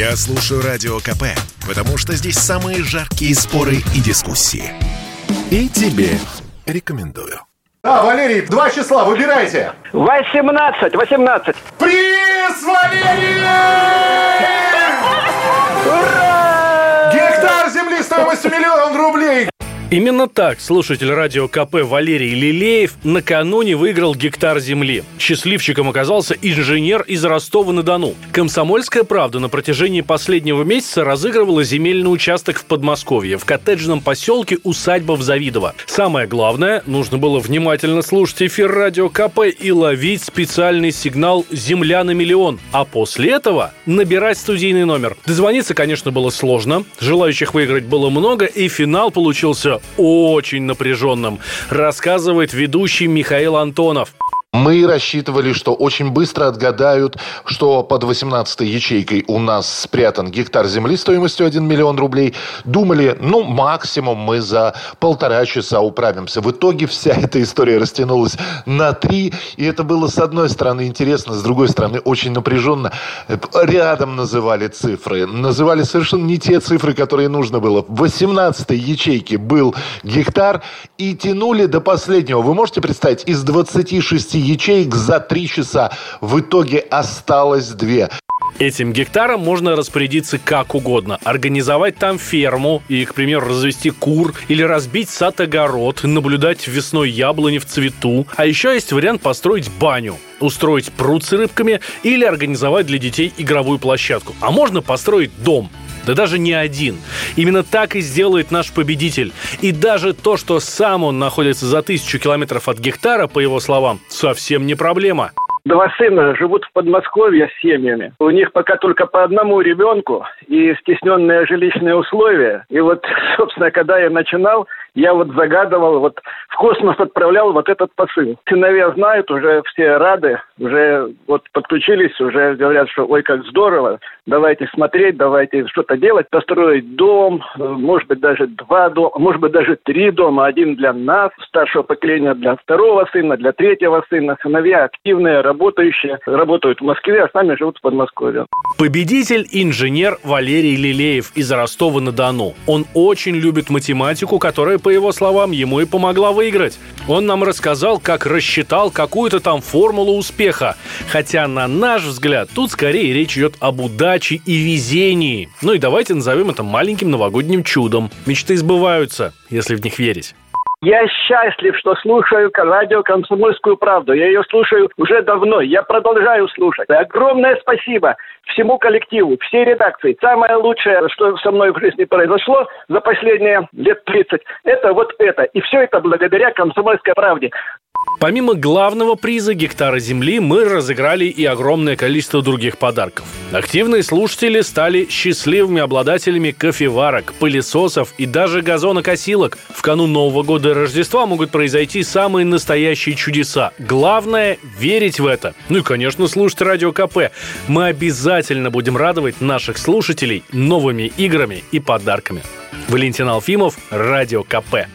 Я слушаю Радио КП, потому что здесь самые жаркие споры и дискуссии. И тебе рекомендую. Да, Валерий, два числа, выбирайте. 18, 18. Приз, Именно так слушатель радио КП Валерий Лилеев накануне выиграл гектар земли. Счастливчиком оказался инженер из Ростова-на-Дону. Комсомольская правда на протяжении последнего месяца разыгрывала земельный участок в Подмосковье, в коттеджном поселке усадьба в Завидово. Самое главное, нужно было внимательно слушать эфир радио КП и ловить специальный сигнал «Земля на миллион», а после этого набирать студийный номер. Дозвониться, конечно, было сложно, желающих выиграть было много, и финал получился очень напряженным, рассказывает ведущий Михаил Антонов. Мы рассчитывали, что очень быстро отгадают, что под 18 ячейкой у нас спрятан гектар земли стоимостью 1 миллион рублей. Думали, ну, максимум мы за полтора часа управимся. В итоге вся эта история растянулась на три. И это было, с одной стороны, интересно, с другой стороны, очень напряженно. Рядом называли цифры. Называли совершенно не те цифры, которые нужно было. В 18 ячейке был гектар и тянули до последнего. Вы можете представить, из 26 ячеек за три часа. В итоге осталось две. Этим гектаром можно распорядиться как угодно. Организовать там ферму и, к примеру, развести кур или разбить сад-огород, наблюдать весной яблони в цвету. А еще есть вариант построить баню устроить пруд с рыбками или организовать для детей игровую площадку. А можно построить дом. Да даже не один. Именно так и сделает наш победитель. И даже то, что сам он находится за тысячу километров от гектара, по его словам, совсем не проблема. Два сына живут в Подмосковье с семьями. У них пока только по одному ребенку и стесненные жилищные условия. И вот, собственно, когда я начинал, я вот загадывал, вот в космос отправлял вот этот посыл. Сыновья знают, уже все рады, уже вот подключились, уже говорят, что ой, как здорово, давайте смотреть, давайте что-то делать, построить дом, может быть, даже два дома, может быть, даже три дома, один для нас, старшего поколения, для второго сына, для третьего сына. Сыновья активные, работающие, работают в Москве, а сами живут в Подмосковье. Победитель – инженер Валерий Лилеев из Ростова-на-Дону. Он очень любит математику, которая по его словам, ему и помогла выиграть. Он нам рассказал, как рассчитал какую-то там формулу успеха. Хотя, на наш взгляд, тут скорее речь идет об удаче и везении. Ну и давайте назовем это маленьким новогодним чудом. Мечты сбываются, если в них верить. Я счастлив, что слушаю радио «Комсомольскую правду». Я ее слушаю уже давно. Я продолжаю слушать. Огромное спасибо всему коллективу, всей редакции. Самое лучшее, что со мной в жизни произошло за последние лет 30, это вот это. И все это благодаря «Комсомольской правде». Помимо главного приза гектара земли, мы разыграли и огромное количество других подарков. Активные слушатели стали счастливыми обладателями кофеварок, пылесосов и даже газонокосилок. В канун Нового года и Рождества могут произойти самые настоящие чудеса. Главное – верить в это. Ну и, конечно, слушать Радио КП. Мы обязательно будем радовать наших слушателей новыми играми и подарками. Валентин Алфимов, Радио КП.